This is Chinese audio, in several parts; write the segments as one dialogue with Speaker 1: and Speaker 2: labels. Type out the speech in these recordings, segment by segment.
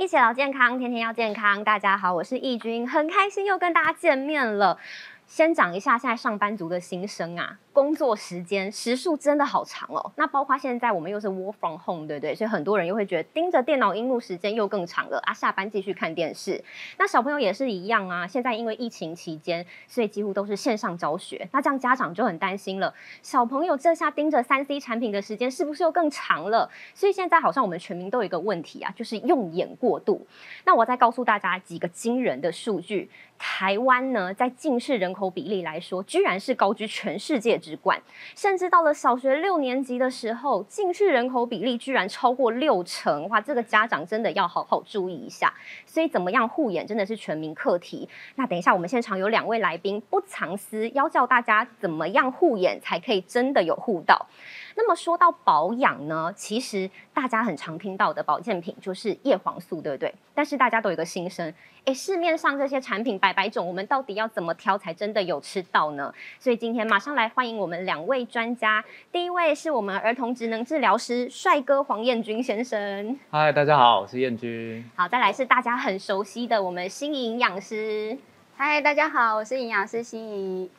Speaker 1: 一起聊健康，天天要健康。大家好，我是易君，很开心又跟大家见面了。先讲一下现在上班族的心声啊。工作时间时数真的好长哦，那包括现在我们又是 work from home，对不对？所以很多人又会觉得盯着电脑荧幕时间又更长了啊。下班继续看电视，那小朋友也是一样啊。现在因为疫情期间，所以几乎都是线上教学，那这样家长就很担心了。小朋友这下盯着三 C 产品的时间是不是又更长了？所以现在好像我们全民都有一个问题啊，就是用眼过度。那我再告诉大家几个惊人的数据：台湾呢，在近视人口比例来说，居然是高居全世界。直管，甚至到了小学六年级的时候，近视人口比例居然超过六成，哇！这个家长真的要好好注意一下。所以，怎么样护眼真的是全民课题。那等一下，我们现场有两位来宾，不藏私，要教大家怎么样护眼才可以真的有护到。那么说到保养呢，其实大家很常听到的保健品就是叶黄素，对不对？但是大家都有一个心声，哎，市面上这些产品百百种，我们到底要怎么挑才真的有吃到呢？所以今天马上来欢迎我们两位专家。第一位是我们儿童职能治疗师帅哥黄彦军先生。
Speaker 2: 嗨，大家好，我是彦军。
Speaker 1: 好，再来是大家很熟悉的我们新营养师。
Speaker 3: 嗨，大家好，我是营养师心怡。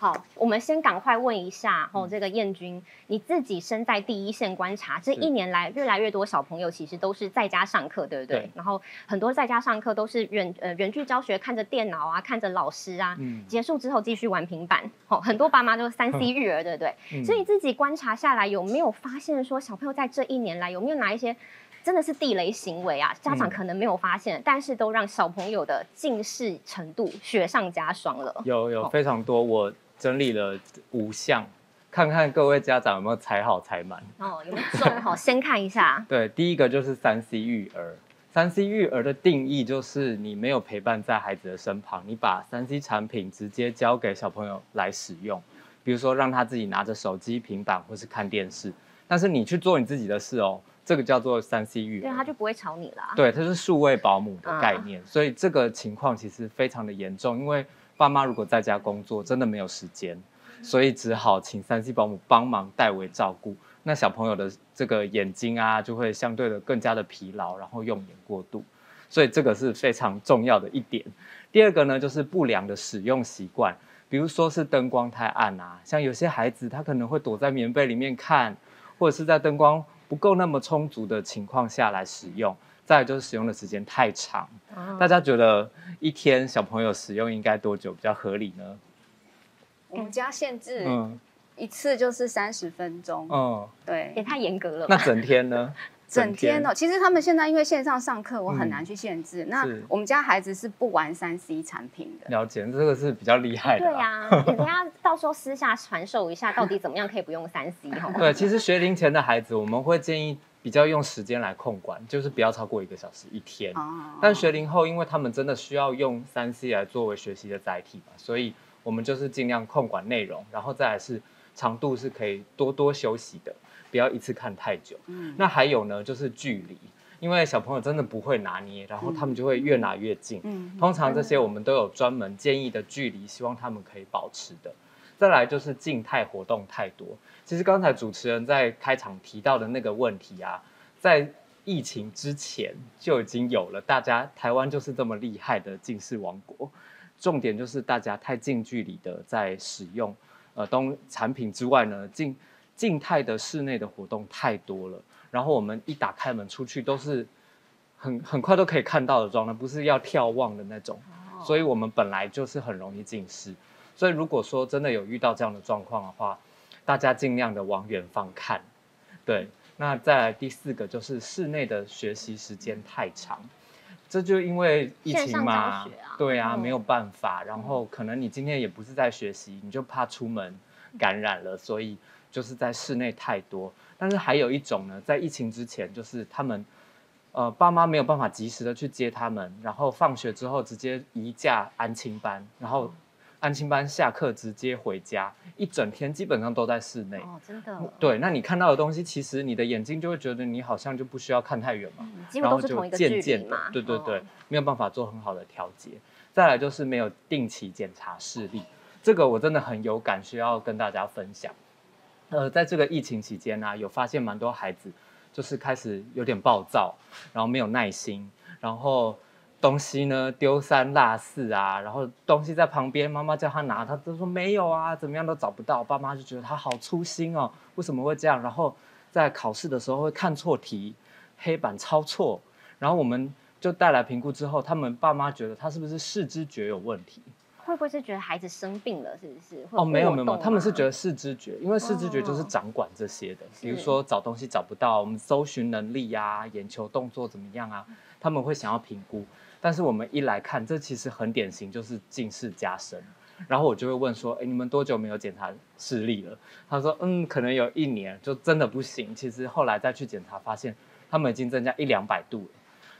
Speaker 1: 好，我们先赶快问一下哦，这个燕君，你自己身在第一线观察，这一年来越来越多小朋友其实都是在家上课，对不对？然后很多在家上课都是远呃远距教学，看着电脑啊，看着老师啊，嗯结束之后继续玩平板。哦，很多爸妈都三 C 育儿，对不对？所以你自己观察下来，有没有发现说小朋友在这一年来有没有哪一些真的是地雷行为啊？家长可能没有发现，但是都让小朋友的近视程度雪上加霜了。
Speaker 2: 有有非常多我。整理了五项，看看各位家长有没有踩好踩满
Speaker 1: 哦，有没有中？好，先看一下。
Speaker 2: 对，第一个就是三 C 育儿。三 C 育儿的定义就是你没有陪伴在孩子的身旁，你把三 C 产品直接交给小朋友来使用，比如说让他自己拿着手机、平板或是看电视，但是你去做你自己的事哦，这个叫做三 C 育儿，
Speaker 1: 对，他就不会吵你了。
Speaker 2: 对，它是数位保姆的概念，所以这个情况其实非常的严重，因为。爸妈如果在家工作，真的没有时间，所以只好请三 C 保姆帮忙代为照顾。那小朋友的这个眼睛啊，就会相对的更加的疲劳，然后用眼过度，所以这个是非常重要的一点。第二个呢，就是不良的使用习惯，比如说是灯光太暗啊，像有些孩子他可能会躲在棉被里面看，或者是在灯光不够那么充足的情况下来使用。再就是使用的时间太长，大家觉得一天小朋友使用应该多久比较合理呢？
Speaker 3: 我们家限制一次就是三十分钟。嗯，对，
Speaker 1: 也太严格了。
Speaker 2: 那整天呢？
Speaker 3: 整天哦，其实他们现在因为线上上课，我很难去限制。那我们家孩子是不玩三 C 产品的。
Speaker 2: 了解，这个是比较厉害的。
Speaker 1: 对呀，等下到时候私下传授一下，到底怎么样可以不用三 C 哈？
Speaker 2: 对，其实学龄前的孩子，我们会建议。比较用时间来控管，就是不要超过一个小时一天。但学龄后，因为他们真的需要用三 C 来作为学习的载体嘛，所以我们就是尽量控管内容，然后再来是长度是可以多多休息的，不要一次看太久。那还有呢，就是距离，因为小朋友真的不会拿捏，然后他们就会越拿越近。通常这些我们都有专门建议的距离，希望他们可以保持的。再来就是静态活动太多。其实刚才主持人在开场提到的那个问题啊，在疫情之前就已经有了。大家台湾就是这么厉害的近视王国。重点就是大家太近距离的在使用呃东产品之外呢，静静态的室内的活动太多了。然后我们一打开门出去都是很很快都可以看到的状态，不是要眺望的那种。所以我们本来就是很容易近视。所以如果说真的有遇到这样的状况的话，大家尽量的往远方看。对，那再来第四个就是室内的学习时间太长，这就因为疫情嘛，对啊，没有办法。然后可能你今天也不是在学习，你就怕出门感染了，所以就是在室内太多。但是还有一种呢，在疫情之前，就是他们呃爸妈没有办法及时的去接他们，然后放学之后直接移驾安亲班，然后。安亲班下课直接回家，一整天基本上都在室内。
Speaker 1: 哦，真的。
Speaker 2: 对，那你看到的东西，其实你的眼睛就会觉得你好像就不需要看太远嘛，
Speaker 1: 然后就渐渐的，
Speaker 2: 对对对，没有办法做很好的调节。再来就是没有定期检查视力，这个我真的很有感，需要跟大家分享。呃，在这个疫情期间呢，有发现蛮多孩子就是开始有点暴躁，然后没有耐心。然后东西呢丢三落四啊，然后东西在旁边，妈妈叫他拿，他都说没有啊，怎么样都找不到。爸妈就觉得他好粗心哦，为什么会这样？然后在考试的时候会看错题，黑板抄错，然后我们就带来评估之后，他们爸妈觉得他是不是视知觉有问题？
Speaker 1: 会不会是觉得孩子生病了？是不是？哦，
Speaker 2: 没有没有没有，他们是觉得视知觉，因为视知觉就是掌管这些的，比如说找东西找不到，我们搜寻能力呀，眼球动作怎么样啊，他们会想要评估。但是我们一来看，这其实很典型，就是近视加深。然后我就会问说，哎，你们多久没有检查视力了？他说，嗯，可能有一年，就真的不行。其实后来再去检查，发现他们已经增加一两百度了，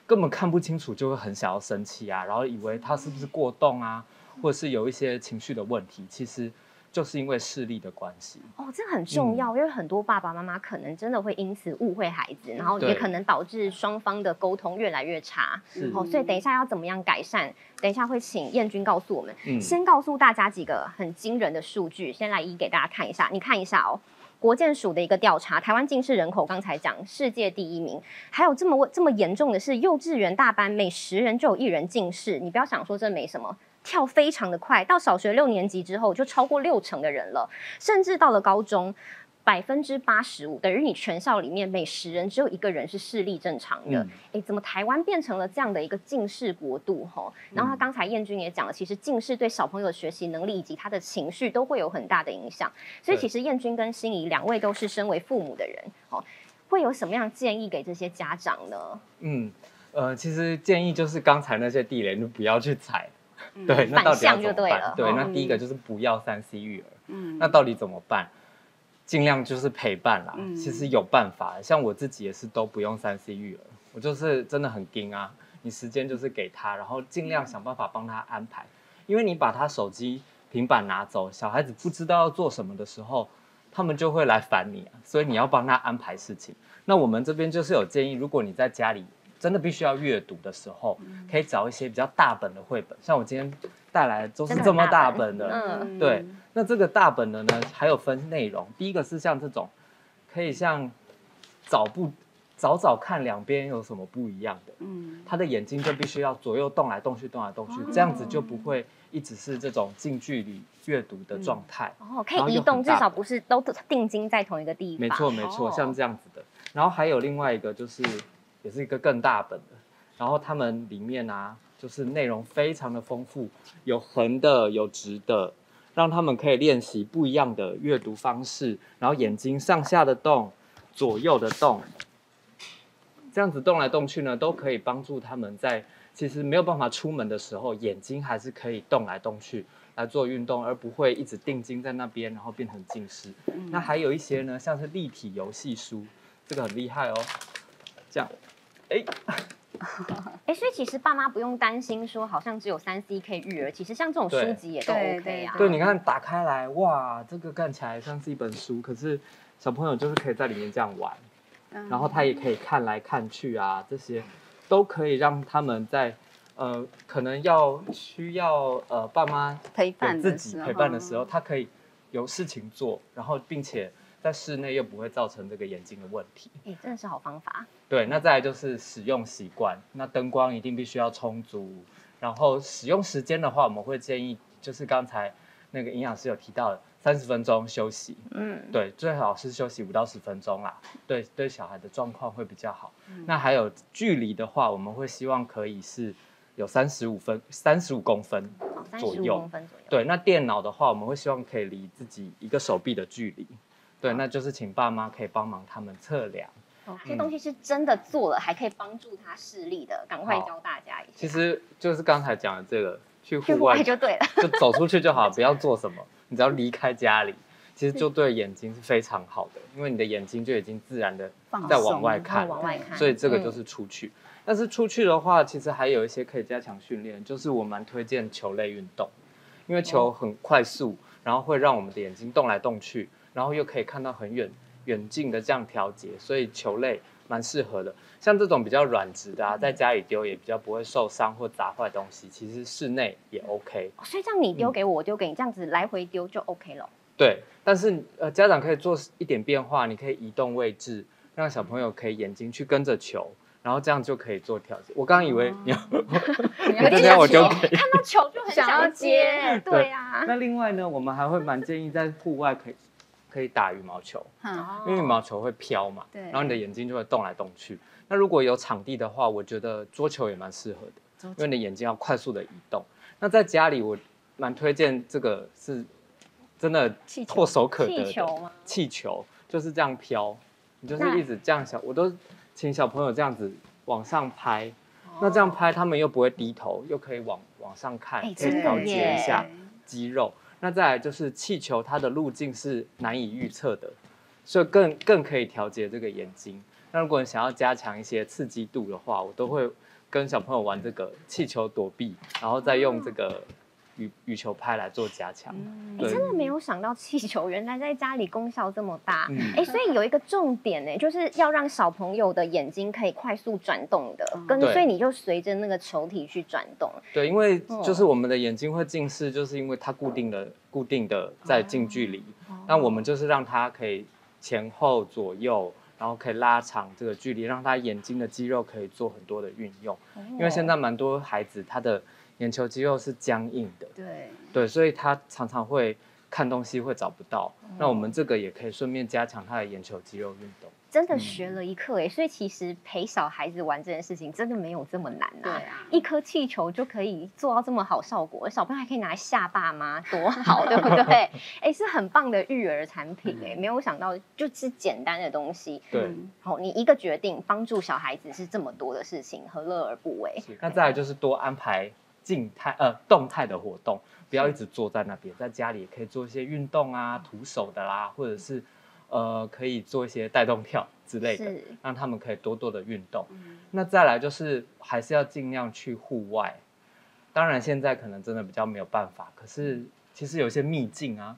Speaker 2: 根本看不清楚，就会很想要生气啊，然后以为他是不是过动啊？或者是有一些情绪的问题，其实就是因为视力的关系。
Speaker 1: 哦，这很重要，因为很多爸爸妈妈可能真的会因此误会孩子，然后也可能导致双方的沟通越来越差。哦，所以等一下要怎么样改善？等一下会请燕君告诉我们。嗯，先告诉大家几个很惊人的数据，先来一给大家看一下。你看一下哦，国建署的一个调查，台湾近视人口刚才讲世界第一名，还有这么这么严重的是，幼稚园大班每十人就有一人近视。你不要想说这没什么。跳非常的快，到小学六年级之后就超过六成的人了，甚至到了高中，百分之八十五，等于你全校里面每十人只有一个人是视力正常的。哎，怎么台湾变成了这样的一个近视国度？哈，然后他刚才燕君也讲了，其实近视对小朋友的学习能力以及他的情绪都会有很大的影响。所以其实燕君跟心仪两位都是身为父母的人，哦，会有什么样建议给这些家长呢？
Speaker 2: 嗯，呃，其实建议就是刚才那些地雷，你不要去踩。对，那到底要怎么办？对，那第一个就是不要三 C 育儿。嗯，那到底怎么办？尽量就是陪伴啦。嗯，其实有办法，像我自己也是都不用三 C 育儿，我就是真的很盯啊。你时间就是给他，然后尽量想办法帮他安排。因为你把他手机、平板拿走，小孩子不知道要做什么的时候，他们就会来烦你啊。所以你要帮他安排事情。那我们这边就是有建议，如果你在家里。真的必须要阅读的时候，可以找一些比较大本的绘本，像我今天带来的都是这么大本的。嗯，对。那这个大本的呢，还有分内容。第一个是像这种，可以像找不找找看两边有什么不一样的。嗯，他的眼睛就必须要左右动来动去，动来动去，这样子就不会一直是这种近距离阅读的状态。
Speaker 1: 哦，可以移动，至少不是都定睛在同一个地方。
Speaker 2: 没错，没错，像这样子的。然后还有另外一个就是。也是一个更大本的，然后他们里面啊，就是内容非常的丰富，有横的，有直的，让他们可以练习不一样的阅读方式，然后眼睛上下的动，左右的动，这样子动来动去呢，都可以帮助他们在其实没有办法出门的时候，眼睛还是可以动来动去来做运动，而不会一直定睛在那边，然后变成近视。那还有一些呢，像是立体游戏书，这个很厉害哦，这样。哎，
Speaker 1: 哎，所以其实爸妈不用担心说，好像只有三 C 可以育儿。其实像这种书籍也都 OK 啊。
Speaker 2: 对，你看打开来，哇，这个看起来像是一本书，可是小朋友就是可以在里面这样玩，然后他也可以看来看去啊，这些都可以让他们在呃，可能要需要呃爸妈
Speaker 3: 陪伴
Speaker 2: 自己陪伴的时候，他可以有事情做，然后并且。在室内又不会造成这个眼睛的问题，
Speaker 1: 哎，真的是好方法。
Speaker 2: 对，那再来就是使用习惯，那灯光一定必须要充足，然后使用时间的话，我们会建议就是刚才那个营养师有提到的三十分钟休息，嗯，对，最好是休息五到十分钟啦，对，对小孩的状况会比较好。那还有距离的话，我们会希望可以是有三十五分、三十五公分左右，对，那电脑的话，我们会希望可以离自己一个手臂的距离。对，那就是请爸妈可以帮忙他们测量。
Speaker 1: 哦，这东西是真的做了，还可以帮助他视力的，赶快教大家一下。
Speaker 2: 其实就是刚才讲的这个，
Speaker 1: 去户外就对了，
Speaker 2: 就走出去就好，不要做什么，你只要离开家里，其实就对眼睛是非常好的，因为你的眼睛就已经自然的在往外看，
Speaker 1: 往外看，
Speaker 2: 所以这个就是出去。但是出去的话，其实还有一些可以加强训练，就是我蛮推荐球类运动，因为球很快速，然后会让我们的眼睛动来动去。然后又可以看到很远远近的这样调节，所以球类蛮适合的。像这种比较软质的啊，在家里丢也比较不会受伤或砸坏东西。其实室内也 OK。
Speaker 1: 所以这样你丢给我，我丢给你，这样子来回丢就 OK 了。
Speaker 2: 对，但是呃，家长可以做一点变化，你可以移动位置，让小朋友可以眼睛去跟着球，然后这样就可以做调节。我刚刚以为你要，
Speaker 3: 你
Speaker 2: 这样我就
Speaker 1: 看到球就很想要接，对呀。
Speaker 2: 那另外呢，我们还会蛮建议在户外可以可以打羽毛球，因为羽毛球会飘嘛，然后你的眼睛就会动来动去。那如果有场地的话，我觉得桌球也蛮适合的，因为你的眼睛要快速的移动。那在家里，我蛮推荐这个是真的唾手可得的气球，就是这样飘，你就是一直这样小，我都请小朋友这样子往上拍，那这样拍他们又不会低头，又可以往往上看，可以调节一下肌肉。那再来就是气球，它的路径是难以预测的，所以更更可以调节这个眼睛。那如果你想要加强一些刺激度的话，我都会跟小朋友玩这个气球躲避，然后再用这个羽羽球拍来做加强。
Speaker 1: 你真的没有想到气球原来在家里功效这么大，哎，所以有一个重点呢，就是要让小朋友的眼睛可以快速转动的，跟所以你就随着那个球体去转动。
Speaker 2: 对，因为就是我们的眼睛会近视，就是因为它固定的固定的在近距离，那我们就是让它可以前后左右。然后可以拉长这个距离，让他眼睛的肌肉可以做很多的运用。因为现在蛮多孩子他的眼球肌肉是僵硬的，
Speaker 3: 对
Speaker 2: 对，所以他常常会看东西会找不到。那我们这个也可以顺便加强他的眼球肌肉运动。
Speaker 1: 真的学了一课哎，所以其实陪小孩子玩这件事情真的没有这么难啊。
Speaker 3: 对啊，
Speaker 1: 一颗气球就可以做到这么好效果，小朋友还可以拿来吓爸妈，多好，对不对？哎，是很棒的育儿产品哎，没有想到就是简单的东西。
Speaker 2: 对，
Speaker 1: 好，你一个决定帮助小孩子是这么多的事情，何乐而不为？
Speaker 2: 那再来就是多安排静态呃动态的活动，不要一直坐在那边，在家里也可以做一些运动啊，徒手的啦，或者是。呃，可以做一些带动跳之类的，让他们可以多多的运动。那再来就是还是要尽量去户外。当然现在可能真的比较没有办法，可是其实有些秘境啊，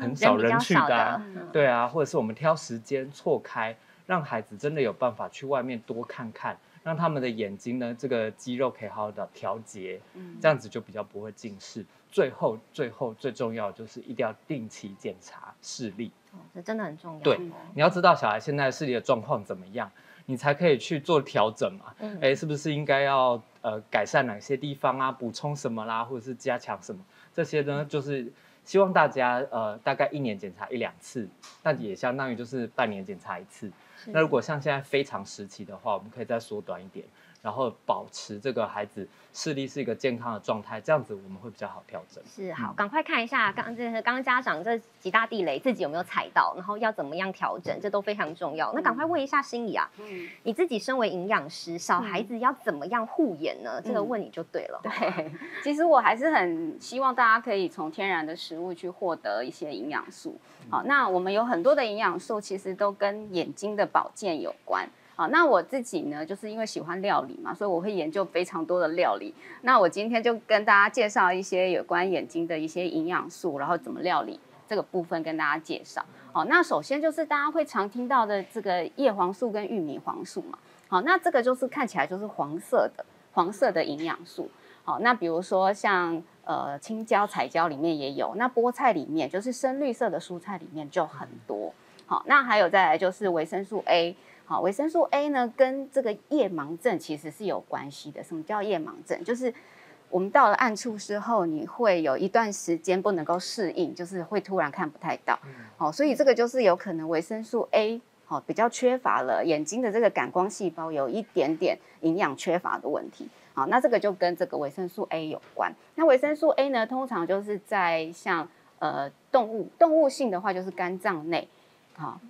Speaker 2: 很少人去的，对啊，或者是我们挑时间错开，让孩子真的有办法去外面多看看。让他们的眼睛呢，这个肌肉可以好好的调节，这样子就比较不会近视。最后，最后最重要就是一定要定期检查视力，
Speaker 1: 哦，这真的很重要。
Speaker 2: 对，你要知道小孩现在视力的状况怎么样，你才可以去做调整嘛。哎，是不是应该要呃改善哪些地方啊？补充什么啦，或者是加强什么？这些呢，就是希望大家呃大概一年检查一两次，那也相当于就是半年检查一次。那如果像现在非常时期的话，我们可以再缩短一点。然后保持这个孩子视力是一个健康的状态，这样子我们会比较好调整。
Speaker 1: 是好，赶快看一下刚这是刚刚家长这几大地雷自己有没有踩到，然后要怎么样调整，这都非常重要。那赶快问一下心仪啊，嗯，你自己身为营养师，小孩子要怎么样护眼呢？这个问你就对了。
Speaker 3: 对，其实我还是很希望大家可以从天然的食物去获得一些营养素。好，那我们有很多的营养素，其实都跟眼睛的保健有关。好，那我自己呢，就是因为喜欢料理嘛，所以我会研究非常多的料理。那我今天就跟大家介绍一些有关眼睛的一些营养素，然后怎么料理这个部分跟大家介绍。好，那首先就是大家会常听到的这个叶黄素跟玉米黄素嘛。好，那这个就是看起来就是黄色的黄色的营养素。好，那比如说像呃青椒、彩椒里面也有，那菠菜里面就是深绿色的蔬菜里面就很多。好，那还有再来就是维生素 A。好，维生素 A 呢，跟这个夜盲症其实是有关系的。什么叫夜盲症？就是我们到了暗处之后，你会有一段时间不能够适应，就是会突然看不太到。好，所以这个就是有可能维生素 A 好比较缺乏了，眼睛的这个感光细胞有一点点营养缺乏的问题。好，那这个就跟这个维生素 A 有关。那维生素 A 呢，通常就是在像呃动物动物性的话，就是肝脏内，好。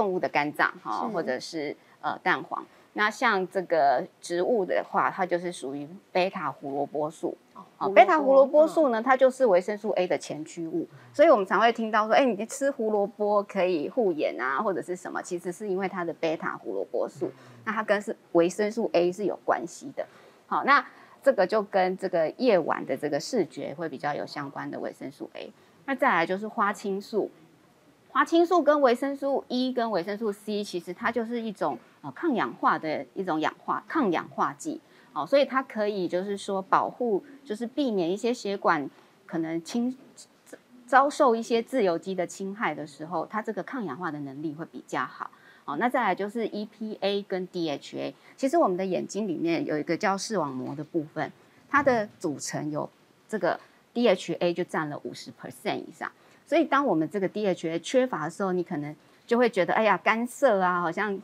Speaker 3: 动物的肝脏哈，或者是呃蛋黄。那像这个植物的话，它就是属于贝塔胡萝卜素。哦，贝塔胡萝卜素呢，它就是维生素 A 的前驱物。所以我们常会听到说，哎，你吃胡萝卜可以护眼啊，或者是什么？其实是因为它的贝塔胡萝卜素，那它跟是维生素 A 是有关系的。好，那这个就跟这个夜晚的这个视觉会比较有相关的维生素 A。那再来就是花青素。花青素跟维生素 E 跟维生素 C，其实它就是一种呃抗氧化的一种氧化抗氧化剂，哦，所以它可以就是说保护，就是避免一些血管可能侵遭受一些自由基的侵害的时候，它这个抗氧化的能力会比较好，哦，那再来就是 EPA 跟 DHA。其实我们的眼睛里面有一个叫视网膜的部分，它的组成有这个 DHA 就占了五十 percent 以上。所以当我们这个 DHA 缺乏的时候，你可能就会觉得，哎呀，干涩啊，好像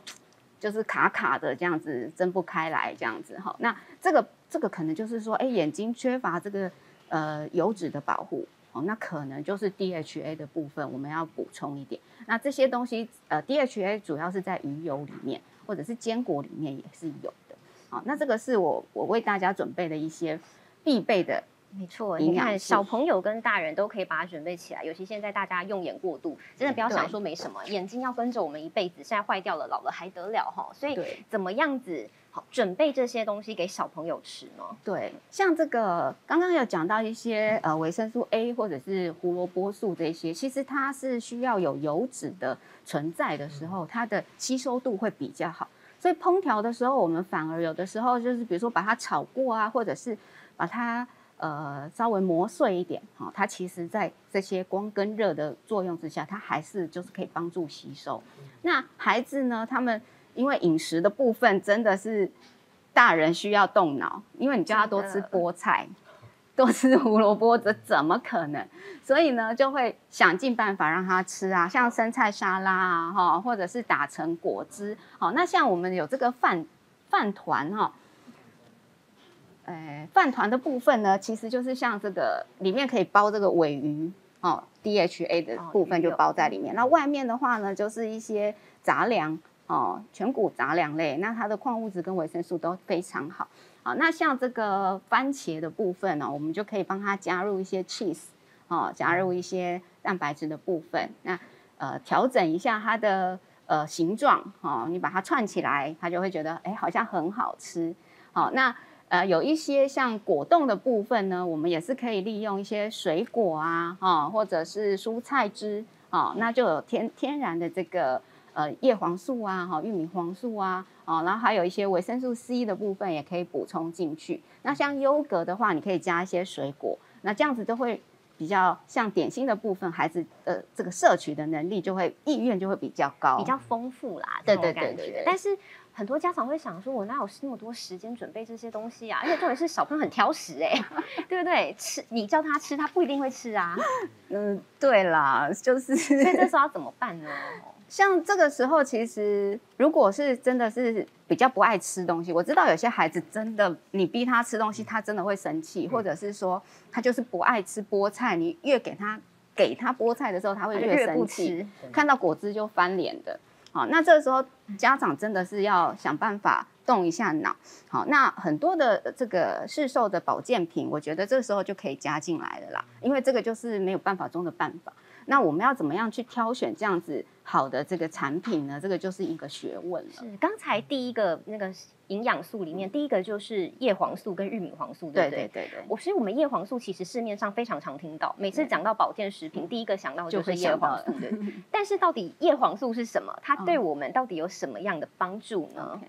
Speaker 3: 就是卡卡的这样子，睁不开来这样子哈。那这个这个可能就是说，哎，眼睛缺乏这个呃油脂的保护。那可能就是 DHA 的部分，我们要补充一点。那这些东西，呃，DHA 主要是在鱼油里面，或者是坚果里面也是有的。好，那这个是我我为大家准备的一些必备的。
Speaker 1: 没错，你看小朋友跟大人都可以把它准备起来。尤其现在大家用眼过度，真的不要想说没什么，眼睛要跟着我们一辈子，现在坏掉了，老了还得了哈？所以怎么样子好准备这些东西给小朋友吃呢？
Speaker 3: 对，像这个刚刚有讲到一些呃维生素 A 或者是胡萝卜素这些，其实它是需要有油脂的存在的时候，它的吸收度会比较好。所以烹调的时候，我们反而有的时候就是比如说把它炒过啊，或者是把它。呃，稍微磨碎一点，哈，它其实在这些光跟热的作用之下，它还是就是可以帮助吸收。那孩子呢，他们因为饮食的部分真的是大人需要动脑，因为你叫他多吃菠菜，多吃胡萝卜，这怎么可能？所以呢，就会想尽办法让他吃啊，像生菜沙拉啊，哈，或者是打成果汁。好，那像我们有这个饭饭团哈。诶，饭团的部分呢，其实就是像这个里面可以包这个尾鱼哦，DHA 的部分就包在里面。那外面的话呢，就是一些杂粮哦，全谷杂粮类，那它的矿物质跟维生素都非常好。好，那像这个番茄的部分呢，我们就可以帮它加入一些 cheese 哦，加入一些蛋白质的部分。那呃，调整一下它的呃形状哦，你把它串起来，它就会觉得哎，好像很好吃。好，那。呃，有一些像果冻的部分呢，我们也是可以利用一些水果啊，哈，或者是蔬菜汁，啊，那就有天天然的这个呃叶黄素啊，哈，玉米黄素啊，哦，然后还有一些维生素 C 的部分也可以补充进去。那像优格的话，你可以加一些水果，那这样子就会比较像点心的部分，孩子呃这个摄取的能力就会意愿就会比较高，
Speaker 1: 比较丰富啦，
Speaker 3: 对对对对对，
Speaker 1: 但是。很多家长会想说：“我哪有那么多时间准备这些东西啊？而且重点是小朋友很挑食哎，对不对？吃你叫他吃，他不一定会吃啊。
Speaker 3: 嗯，对啦，就是。所
Speaker 1: 以这时候要怎么办呢？
Speaker 3: 像这个时候，其实如果是真的是比较不爱吃东西，我知道有些孩子真的，你逼他吃东西，他真的会生气，或者是说他就是不爱吃菠菜，你越给他给他菠菜的时候，他会越生气，看到果汁就翻脸的。好，那这个时候家长真的是要想办法动一下脑。好，那很多的这个市售的保健品，我觉得这时候就可以加进来了啦，因为这个就是没有办法中的办法。那我们要怎么样去挑选这样子好的这个产品呢？这个就是一个学问了。
Speaker 1: 是刚才第一个那个营养素里面，第一个就是叶黄素跟玉米黄素，对不对？
Speaker 3: 对对对。
Speaker 1: 我所以我们叶黄素其实市面上非常常听到，每次讲到保健食品，第一个想到的就是叶黄素。对但是到底叶黄素是什么？它对我们到底有什么样的帮助呢？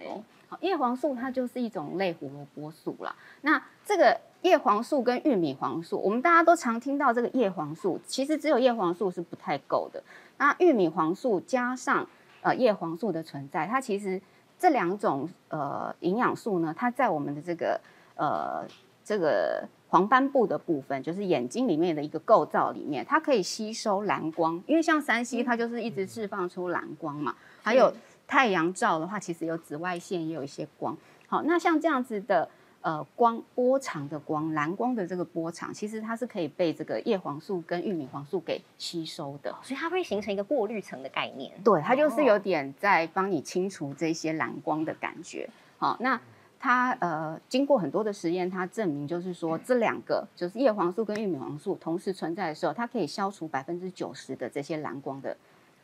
Speaker 3: 好，叶黄素它就是一种类胡萝卜素啦。那这个。叶黄素跟玉米黄素，我们大家都常听到这个叶黄素，其实只有叶黄素是不太够的。那玉米黄素加上呃叶黄素的存在，它其实这两种呃营养素呢，它在我们的这个呃这个黄斑部的部分，就是眼睛里面的一个构造里面，它可以吸收蓝光，因为像三 C 它就是一直释放出蓝光嘛。还有太阳照的话，其实有紫外线，也有一些光。好，那像这样子的。呃，光波长的光，蓝光的这个波长，其实它是可以被这个叶黄素跟玉米黄素给吸收的，
Speaker 1: 所以它会形成一个过滤层的概念。
Speaker 3: 对，它就是有点在帮你清除这些蓝光的感觉。好，那它呃，经过很多的实验，它证明就是说，这两个就是叶黄素跟玉米黄素同时存在的时候，它可以消除百分之九十的这些蓝光的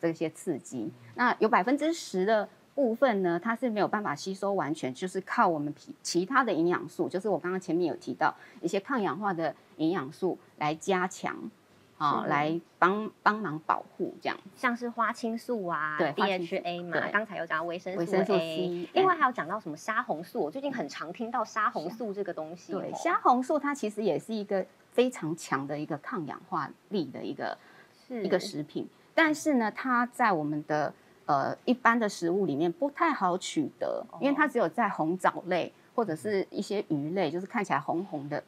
Speaker 3: 这些刺激。那有百分之十的。部分呢，它是没有办法吸收完全，就是靠我们其其他的营养素，就是我刚刚前面有提到一些抗氧化的营养素来加强，啊，来帮帮忙保护这样，
Speaker 1: 像是花青素啊，
Speaker 3: 对
Speaker 1: ，DHA 嘛，刚才有讲到维生
Speaker 3: 素
Speaker 1: A，另外还有讲到什么虾红素，我最近很常听到虾红素这个东西。
Speaker 3: 对，虾红素它其实也是一个非常强的一个抗氧化力的一个一个食品，但是呢，它在我们的呃一般的食物里面不太好取得，因为它只有在红藻类或者是一些鱼类，就是看起来红红的，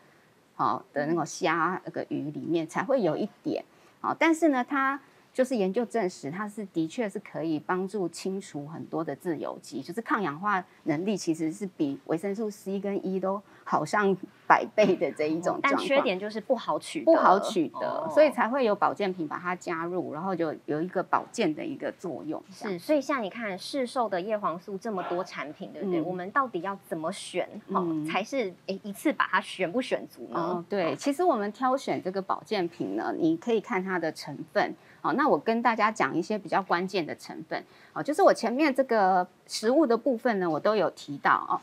Speaker 3: 好的那种虾那个鱼里面才会有一点，好，但是呢，它。就是研究证实，它是的确是可以帮助清除很多的自由基，就是抗氧化能力其实是比维生素 C 跟 E 都好上百倍的这一种。
Speaker 1: 但缺点就是不好取，
Speaker 3: 不好取得，所以才会有保健品把它加入，然后就有一个保健的一个作用。
Speaker 1: 是，所以像你看市售的叶黄素这么多产品，对不对？我们到底要怎么选，哦，才是诶一次把它选不选足呢？
Speaker 3: 对，其实我们挑选这个保健品呢，你可以看它的成分。好，那我跟大家讲一些比较关键的成分。哦，就是我前面这个食物的部分呢，我都有提到哦。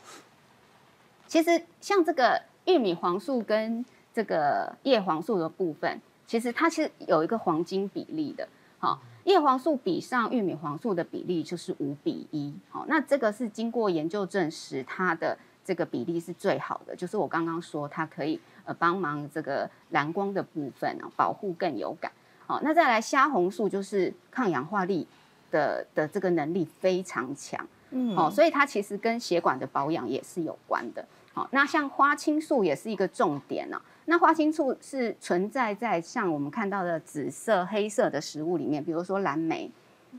Speaker 3: 其实像这个玉米黄素跟这个叶黄素的部分，其实它是有一个黄金比例的。好，叶黄素比上玉米黄素的比例就是五比一。好，那这个是经过研究证实，它的这个比例是最好的。就是我刚刚说，它可以呃帮忙这个蓝光的部分啊，保护更有感。好，那再来虾红素就是抗氧化力的的这个能力非常强，嗯，哦，所以它其实跟血管的保养也是有关的。好，那像花青素也是一个重点呢。那花青素是存在在像我们看到的紫色、黑色的食物里面，比如说蓝莓，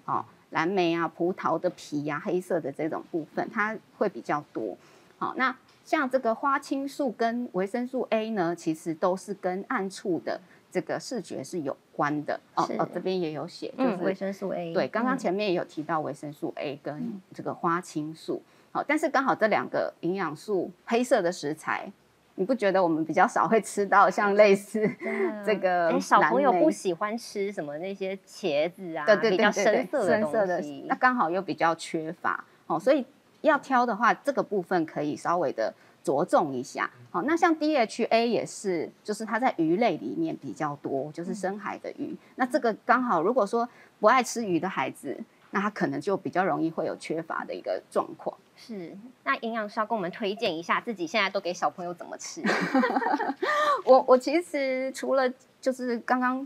Speaker 3: 哦，蓝莓啊、葡萄的皮呀、黑色的这种部分，它会比较多。好，那像这个花青素跟维生素 A 呢，其实都是跟暗处的。这个视觉是有关的哦哦，这边也有写，就是
Speaker 1: 维生素 A。
Speaker 3: 对，刚刚前面也有提到维生素 A 跟这个花青素。好，但是刚好这两个营养素，黑色的食材，你不觉得我们比较少会吃到 像类似这个？
Speaker 1: 小朋友不喜欢吃什么那些茄子啊，对对对，比较深色的东西，
Speaker 3: 那刚好又比较缺乏哦，所以要挑的话，这个部分可以稍微的。着重一下，好，那像 DHA 也是，就是它在鱼类里面比较多，就是深海的鱼。那这个刚好，如果说不爱吃鱼的孩子，那他可能就比较容易会有缺乏的一个状况。
Speaker 1: 是，那营养师要跟我们推荐一下，自己现在都给小朋友怎么吃？
Speaker 3: 我我其实除了就是刚刚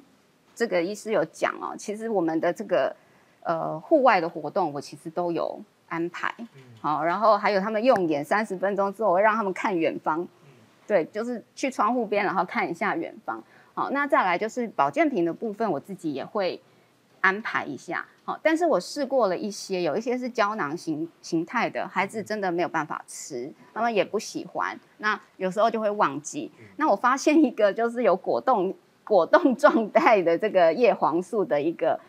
Speaker 3: 这个医师有讲哦，其实我们的这个呃户外的活动，我其实都有。安排好，然后还有他们用眼三十分钟之后，我会让他们看远方，对，就是去窗户边，然后看一下远方。好，那再来就是保健品的部分，我自己也会安排一下。好，但是我试过了一些，有一些是胶囊形形态的，孩子真的没有办法吃，他们也不喜欢。那有时候就会忘记。那我发现一个就是有果冻果冻 状态的这个叶黄素的一个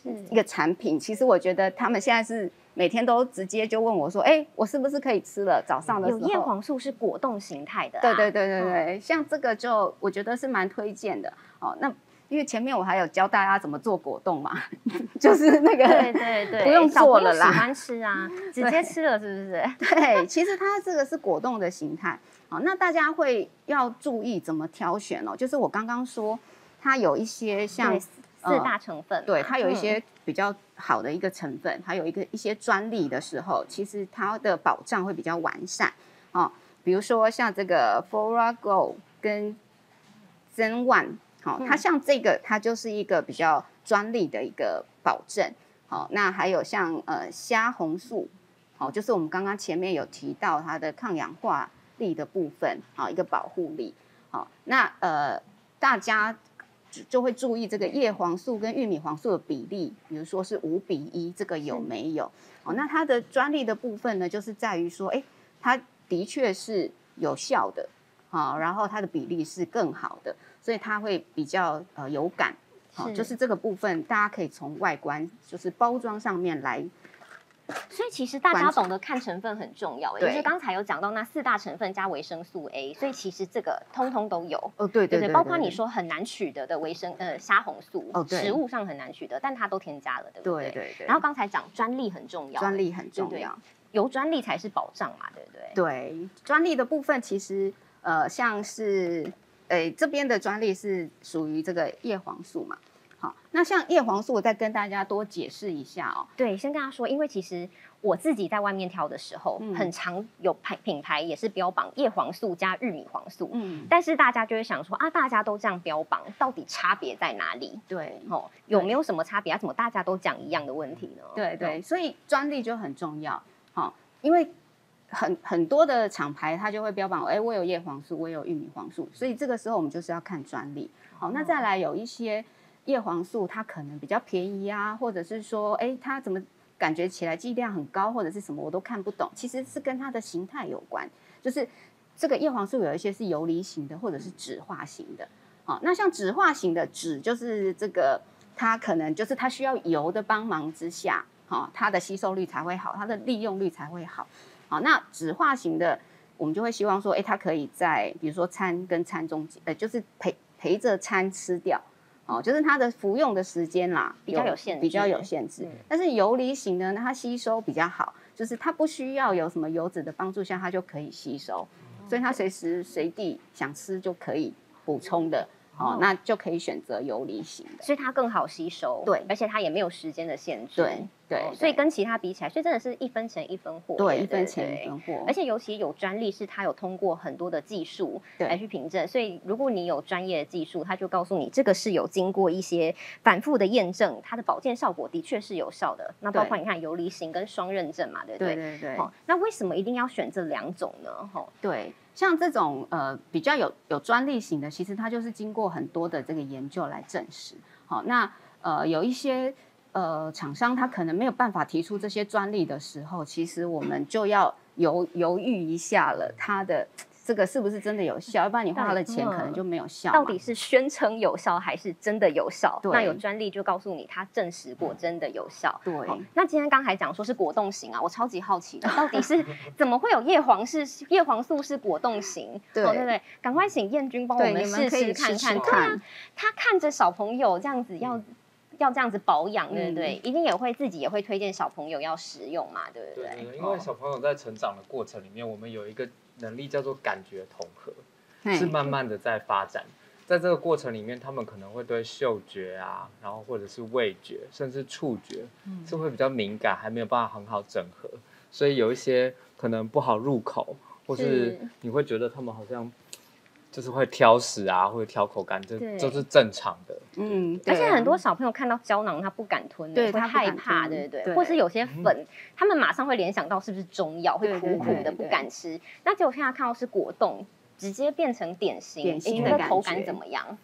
Speaker 3: 是一个产品，其实我觉得他们现在是。每天都直接就问我说：“哎，我是不是可以吃了？早上的时候
Speaker 1: 有叶黄素是果冻形态的，
Speaker 3: 对对对对对，像这个就我觉得是蛮推荐的哦。那因为前面我还有教大家怎么做果冻嘛，就是那个
Speaker 1: 对对对，
Speaker 3: 不用做了啦，
Speaker 1: 喜欢吃啊，直接吃了是不是？
Speaker 3: 对，其实它这个是果冻的形态好。那大家会要注意怎么挑选哦，就是我刚刚说它有一些像。
Speaker 1: 四大成分，
Speaker 3: 对它有一些比较好的一个成分，还有一个一些专利的时候，其实它的保障会比较完善哦。比如说像这个 Flora Go 跟 Zen One，好，它像这个它就是一个比较专利的一个保证。好，那还有像呃虾红素，好，就是我们刚刚前面有提到它的抗氧化力的部分，好，一个保护力。好，那呃大家。就会注意这个叶黄素跟玉米黄素的比例，比如说是五比一，这个有没有？哦，那它的专利的部分呢，就是在于说，哎，它的确是有效的，好，然后它的比例是更好的，所以它会比较呃有感，好，就是这个部分大家可以从外观，就是包装上面来。
Speaker 1: 所以其实大家懂得看成分很重要，就是刚才有讲到那四大成分加维生素 A，所以其实这个通通都有
Speaker 3: 哦，对对对，
Speaker 1: 包括你说很难取得的维生呃虾红素，哦食物上很难取得，但它都添加了，对不对？
Speaker 3: 对对对。
Speaker 1: 然后刚才讲专利很重要，
Speaker 3: 专利很重要，
Speaker 1: 有专利才是保障嘛，对不对？
Speaker 3: 对，专利的部分其实呃像是诶这边的专利是属于这个叶黄素嘛，好，那像叶黄素，我再跟大家多解释一下哦。
Speaker 1: 对，先跟大家说，因为其实我自己在外面挑的时候，嗯很常有牌品牌也是标榜叶黄素加玉米黄素，嗯，但是大家就会想说啊，大家都这样标榜，到底差别在哪里？
Speaker 3: 对，
Speaker 1: 哦，有没有什么差别啊？怎么大家都讲一样的问题呢？
Speaker 3: 对对，所以专利就很重要，好，因为很很多的厂牌它就会标榜，哎，我有叶黄素，我有玉米黄素，所以这个时候我们就是要看专利。好，那再来有一些。叶黄素它可能比较便宜啊，或者是说，哎，它怎么感觉起来剂量很高，或者是什么我都看不懂。其实是跟它的形态有关，就是这个叶黄素有一些是游离型的，或者是酯化型的。好，那像酯化型的酯，就是这个它可能就是它需要油的帮忙之下，好，它的吸收率才会好，它的利用率才会好。好，那酯化型的，我们就会希望说，哎，它可以在比如说餐跟餐中间，呃，就是陪陪着餐吃掉。哦，就是它的服用的时间啦，
Speaker 1: 比较有限，
Speaker 3: 比较有限制。但是游离型的呢，它吸收比较好，就是它不需要有什么油脂的帮助下，它就可以吸收，所以它随时随地想吃就可以补充的。哦，那就可以选择游离型的，
Speaker 1: 所以它更好吸收，
Speaker 3: 对，
Speaker 1: 而且它也没有时间的限制，
Speaker 3: 对对，
Speaker 1: 所以跟其他比起来，所以真的是一分钱一分货，
Speaker 3: 对，一分钱一分货，
Speaker 1: 而且尤其有专利，是它有通过很多的技术来去凭证，所以如果你有专业的技术，它就告诉你这个是有经过一些反复的验证，它的保健效果的确是有效的。那包括你看游离型跟双认证嘛，对不对？
Speaker 3: 对对对。
Speaker 1: 好，那为什么一定要选这两种呢？哈，
Speaker 3: 对。像这种呃比较有有专利型的，其实它就是经过很多的这个研究来证实。好，那呃有一些呃厂商他可能没有办法提出这些专利的时候，其实我们就要犹犹豫一下了，它的。这个是不是真的有效？要不然你花了钱可能就没有效。
Speaker 1: 到底是宣称有效还是真的有效？那有专利就告诉你它证实过真的有效。
Speaker 3: 对。
Speaker 1: 那今天刚才讲说是果冻型啊，我超级好奇的，到底是 怎么会有叶黄是叶黄素是果冻型？
Speaker 3: 对对
Speaker 1: 对，赶快请燕君帮我们试试看看。
Speaker 3: 看。
Speaker 1: 他看着小朋友这样子要要这样子保养，对不对？一定也会自己也会推荐小朋友要食用嘛，对不对？
Speaker 2: 对，因为小朋友在成长的过程里面，我们有一个。能力叫做感觉统合，是慢慢的在发展，在这个过程里面，他们可能会对嗅觉啊，然后或者是味觉，甚至触觉，是会比较敏感，还没有办法很好整合，所以有一些可能不好入口，或是。你会觉得他们好像。就是会挑食啊，或者挑口感，这都是正常的。
Speaker 1: 嗯，而且很多小朋友看到胶囊，他不敢吞，对，会害怕，对对对。或是有些粉，他们马上会联想到是不是中药，会苦苦的，不敢吃。那结果现在看到是果冻，直接变成点心，
Speaker 3: 点心的
Speaker 1: 口感怎么样？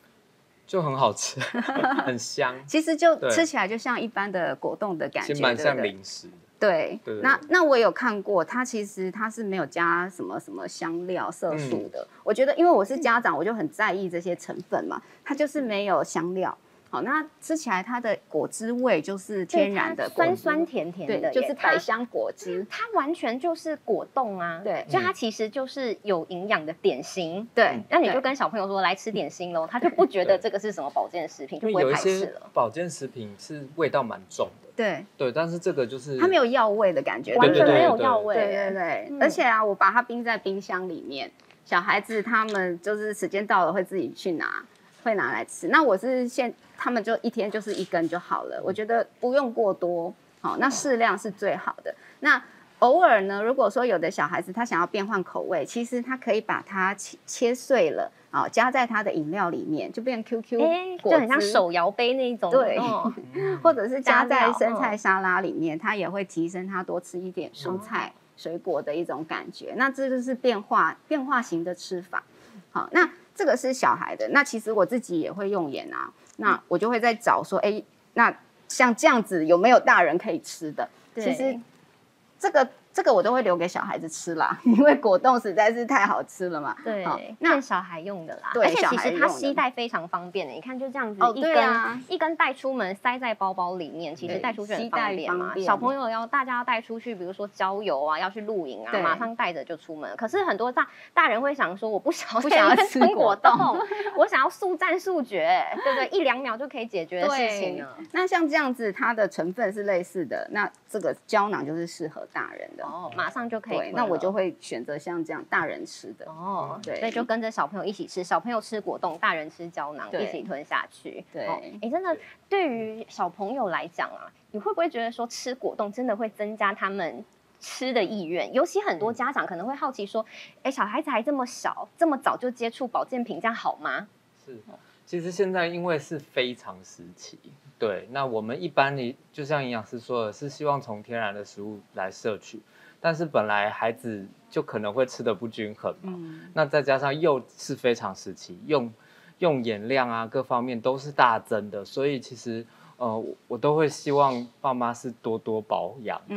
Speaker 2: 就很好吃，很香。
Speaker 3: 其实就吃起来就像一般的果冻的感觉，
Speaker 2: 蛮像零食。
Speaker 3: 对，那那我有看过，它其实它是没有加什么什么香料、色素的。我觉得，因为我是家长，我就很在意这些成分嘛。它就是没有香料，好，那吃起来它的果汁味就是天然的，
Speaker 1: 酸酸甜甜的，
Speaker 3: 就是百香果汁。
Speaker 1: 它完全就是果冻啊，
Speaker 3: 对，
Speaker 1: 所以它其实就是有营养的点心。
Speaker 3: 对，
Speaker 1: 那你就跟小朋友说来吃点心喽，他就不觉得这个是什么保健食品，就不会排斥了。
Speaker 2: 保健食品是味道蛮重。
Speaker 3: 对
Speaker 2: 对，但是这个就是
Speaker 3: 它没有药味的感觉，
Speaker 1: 完全没有药味。
Speaker 3: 对对对，而且啊，我把它冰在冰箱里面，小孩子他们就是时间到了会自己去拿，会拿来吃。那我是现他们就一天就是一根就好了，我觉得不用过多，好，那适量是最好的。那偶尔呢，如果说有的小孩子他想要变换口味，其实他可以把它切切碎了。好，加在他的饮料里面，就变 QQ
Speaker 1: 果就很像手摇杯那一种。
Speaker 3: 对，或者是加在生菜沙拉里面，它也会提升他多吃一点蔬菜水果的一种感觉。那这就是变化变化型的吃法。好，那这个是小孩的。那其实我自己也会用盐啊，那我就会在找说，哎，那像这样子有没有大人可以吃的？其实这个。这个我都会留给小孩子吃啦，因为果冻实在是太好吃了嘛。
Speaker 1: 对，那小孩用的啦。对，而且其实它携带非常方便的，你看就这样子一根一根带出门，塞在包包里面，其实带出去很方便嘛。小朋友要大家要带出去，比如说郊游啊，要去露营啊，马上带着就出门。可是很多大大人会想说，我不想
Speaker 3: 不想要吃果冻，
Speaker 1: 我想要速战速决，对不对？一两秒就可以解决的事情呢。
Speaker 3: 那像这样子，它的成分是类似的，那这个胶囊就是适合大人的。的
Speaker 1: 哦，马上就可以。
Speaker 3: 对，那我就会选择像这样大人吃的
Speaker 1: 哦，对，所以就跟着小朋友一起吃，小朋友吃果冻，大人吃胶囊，一起吞下去。
Speaker 3: 对，
Speaker 1: 哎，真的对于小朋友来讲啊，你会不会觉得说吃果冻真的会增加他们吃的意愿？尤其很多家长可能会好奇说，哎，小孩子还这么小，这么早就接触保健品，这样好吗？
Speaker 2: 是。其实现在因为是非常时期，对，那我们一般你就像营养师说的，是希望从天然的食物来摄取，但是本来孩子就可能会吃的不均衡嘛，那再加上又是非常时期，用用盐量啊各方面都是大增的，所以其实呃我都会希望爸妈是多多保养的，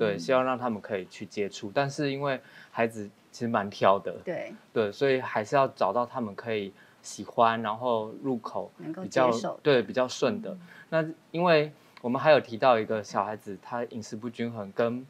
Speaker 2: 对，希望让他们可以去接触，但是因为孩子其实蛮挑的，
Speaker 3: 对
Speaker 2: 对，所以还是要找到他们可以。喜欢，然后入口
Speaker 3: 比较
Speaker 2: 对比较顺的。那因为我们还有提到一个小孩子，他饮食不均衡，跟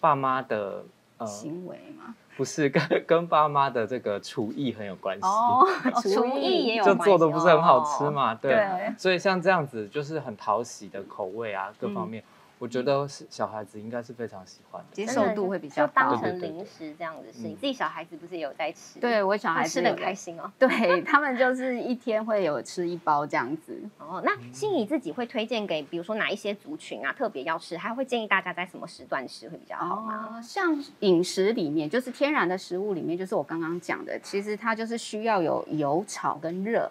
Speaker 2: 爸妈的
Speaker 3: 呃行为吗？
Speaker 2: 不是，跟跟爸妈的这个厨艺很有关系。
Speaker 1: 哦，厨艺也有
Speaker 2: 就做的不是很好吃嘛？对。所以像这样子，就是很讨喜的口味啊，各方面。我觉得是小孩子应该是非常喜欢，
Speaker 3: 接受度会比较
Speaker 1: 高。就当成零食这样子吃，你自己小孩子不是也有在吃？
Speaker 3: 对我小孩子
Speaker 1: 吃的开心哦。
Speaker 3: 对他们就是一天会有吃一包这样子。
Speaker 1: 哦，那心怡自己会推荐给，比如说哪一些族群啊，特别要吃，还会建议大家在什么时段吃会比较好吗？
Speaker 3: 像饮食里面，就是天然的食物里面，就是我刚刚讲的，其实它就是需要有油炒跟热。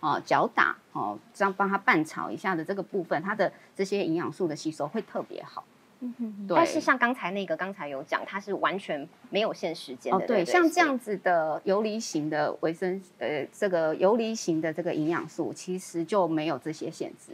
Speaker 3: 哦，搅打哦，这样帮他拌炒一下的这个部分，它的这些营养素的吸收会特别好。
Speaker 1: 嗯哼，对。但是像刚才那个，刚才有讲，它是完全没有限时间的。哦，对，
Speaker 3: 像这样子的游离型的维生，呃，这个游离型的这个营养素，其实就没有这些限制。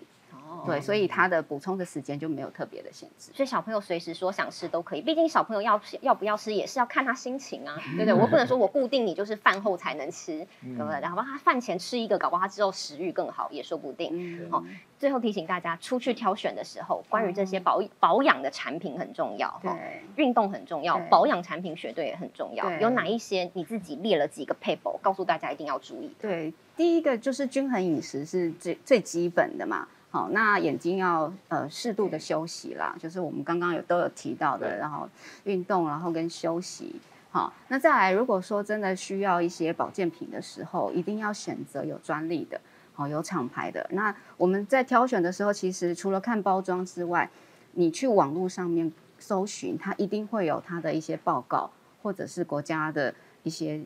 Speaker 3: 对，所以它的补充的时间就没有特别的限制，
Speaker 1: 所以小朋友随时说想吃都可以。毕竟小朋友要要不要吃也是要看他心情啊，对不对？我不能说我固定你就是饭后才能吃，对不对？然后他饭前吃一个，搞不好他之后食欲更好，也说不定。好，最后提醒大家，出去挑选的时候，关于这些保保养的产品很重要，
Speaker 3: 对，
Speaker 1: 运动很重要，保养产品绝对也很重要。有哪一些你自己列了几个配保，告诉大家一定要注意的。
Speaker 3: 对，第一个就是均衡饮食是最最基本的嘛。好，那眼睛要呃适度的休息啦，就是我们刚刚有都有提到的，然后运动，然后跟休息。好，那再来，如果说真的需要一些保健品的时候，一定要选择有专利的，好有厂牌的。那我们在挑选的时候，其实除了看包装之外，你去网络上面搜寻，它一定会有它的一些报告，或者是国家的一些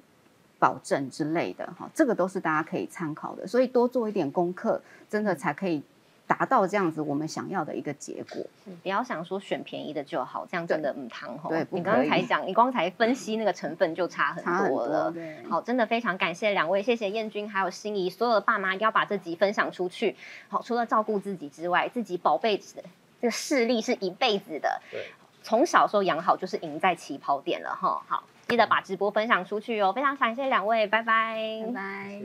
Speaker 3: 保证之类的。哈，这个都是大家可以参考的。所以多做一点功课，真的才可以。达到这样子我们想要的一个结果，
Speaker 1: 不要想说选便宜的就好，这样真的唔汤吼。
Speaker 3: 对，
Speaker 1: 你刚刚才讲，你刚才分析那个成分就差很多了。
Speaker 3: 多，
Speaker 1: 好，真的非常感谢两位，谢谢燕君还有心仪，所有的爸妈要把这集分享出去。好，除了照顾自己之外，自己宝贝这个视力是一辈子的。
Speaker 2: 对，
Speaker 1: 从小时候养好就是赢在起跑点了哈。好，记得把直播分享出去哦。非常感谢两位，拜拜，
Speaker 3: 拜拜。